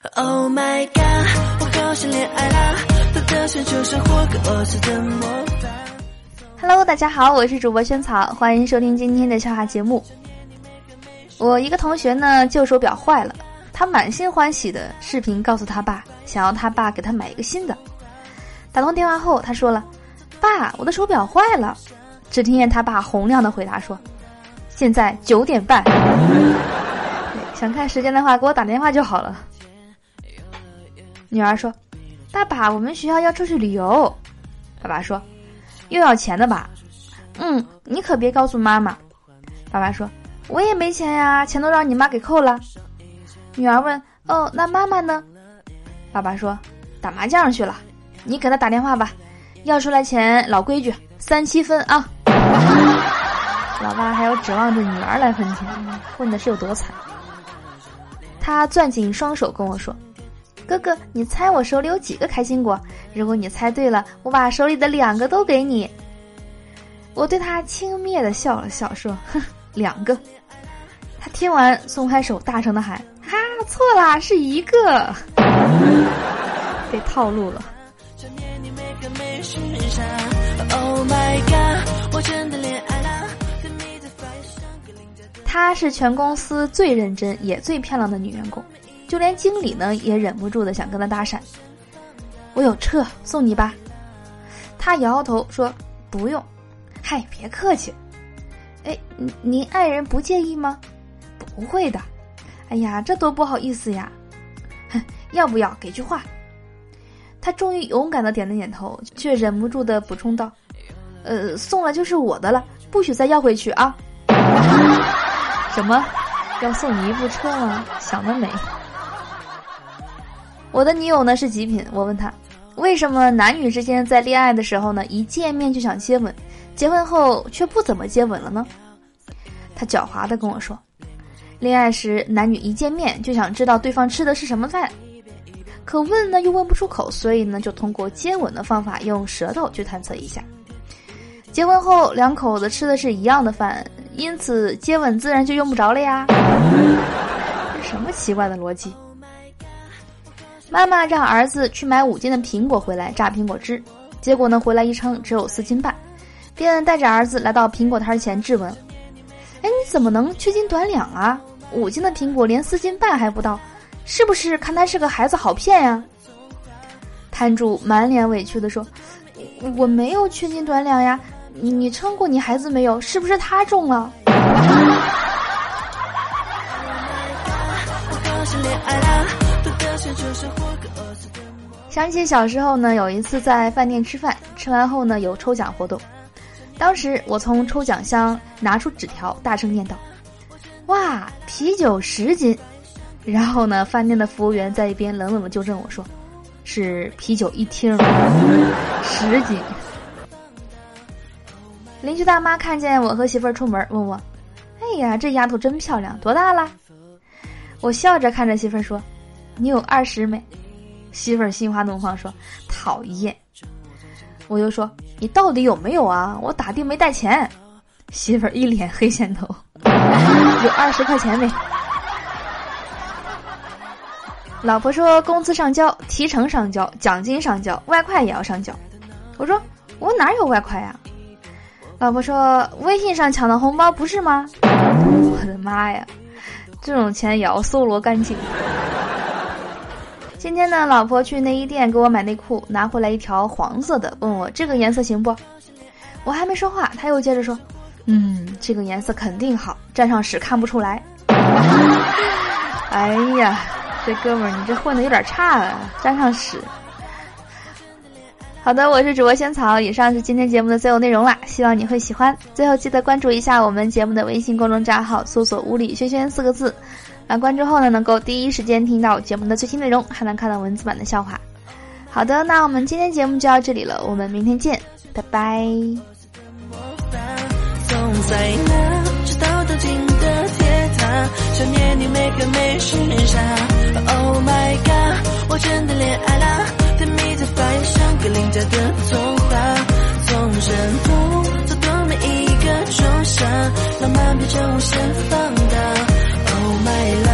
Oh my god，我好想恋爱啦！他的笑就像霍格沃茨的魔法。Hello，大家好，我是主播萱草，欢迎收听今天的笑话节目。我一个同学呢，旧手表坏了，他满心欢喜的视频告诉他爸，想要他爸给他买一个新的。打通电话后，他说了：“爸，我的手表坏了。”只听见他爸洪亮的回答说：“现在九点半。”想看时间的话，给我打电话就好了。女儿说：“爸爸，我们学校要出去旅游。”爸爸说：“又要钱的吧？”“嗯，你可别告诉妈妈。”爸爸说：“我也没钱呀，钱都让你妈给扣了。”女儿问：“哦，那妈妈呢？”爸爸说：“打麻将去了。”你给他打电话吧，要出来钱，老规矩，三七分啊。老爸还要指望着女儿来分钱，混的是有多惨？他攥紧双手跟我说。哥哥，你猜我手里有几个开心果？如果你猜对了，我把手里的两个都给你。我对他轻蔑的笑了笑，说：“哼，两个。”他听完，松开手，大声的喊：“哈，错啦，是一个。”被套路了。她是全公司最认真也最漂亮的女员工。就连经理呢也忍不住的想跟他搭讪，我有车送你吧。他摇摇头说不用，嗨，别客气。哎，您爱人不介意吗？不会的。哎呀，这多不好意思呀。哼，要不要给句话？他终于勇敢的点了点头，却忍不住的补充道：“呃，送了就是我的了，不许再要回去啊。”什么？要送你一部车吗？想得美。我的女友呢是极品，我问她，为什么男女之间在恋爱的时候呢，一见面就想接吻，结婚后却不怎么接吻了呢？她狡猾的跟我说，恋爱时男女一见面就想知道对方吃的是什么饭，可问呢又问不出口，所以呢就通过接吻的方法用舌头去探测一下。结婚后两口子吃的是一样的饭，因此接吻自然就用不着了呀。什么奇怪的逻辑？妈妈让儿子去买五斤的苹果回来榨苹果汁，结果呢回来一称只有四斤半，便带着儿子来到苹果摊前质问：“哎，你怎么能缺斤短两啊？五斤的苹果连四斤半还不到，是不是看他是个孩子好骗呀？”摊主满脸委屈地说：“我没有缺斤短两呀，你称过你孩子没有？是不是他重了？”想起小时候呢，有一次在饭店吃饭，吃完后呢有抽奖活动。当时我从抽奖箱拿出纸条，大声念道：“哇，啤酒十斤！”然后呢，饭店的服务员在一边冷冷的纠正我说：“是啤酒一听，十斤。”邻居大妈看见我和媳妇儿出门，问我：“哎呀，这丫头真漂亮，多大了？”我笑着看着媳妇儿说：“你有二十没？”媳妇儿心花怒放说：“讨厌。”我又说：“你到底有没有啊？我打的没带钱。”媳妇儿一脸黑线头：“ 有二十块钱没？”老婆说：“工资上交，提成上交，奖金上交，外快也要上交。”我说：“我哪有外快呀？”老婆说：“微信上抢的红包不是吗？”我的妈呀，这种钱也要搜罗干净。今天呢，老婆去内衣店给我买内裤，拿回来一条黄色的，问我这个颜色行不？我还没说话，他又接着说：“嗯，这个颜色肯定好，沾上屎看不出来。”哎呀，这哥们儿你这混的有点差啊，沾上屎。好的，我是主播仙草，以上是今天节目的所有内容啦，希望你会喜欢。最后记得关注一下我们节目的微信公众账号，搜索“物理轩轩”四个字。那关注后呢，能够第一时间听到节目的最新内容，还能看到文字版的笑话。好的，那我们今天节目就到这里了，我们明天见，拜拜。我无限放大 oh my love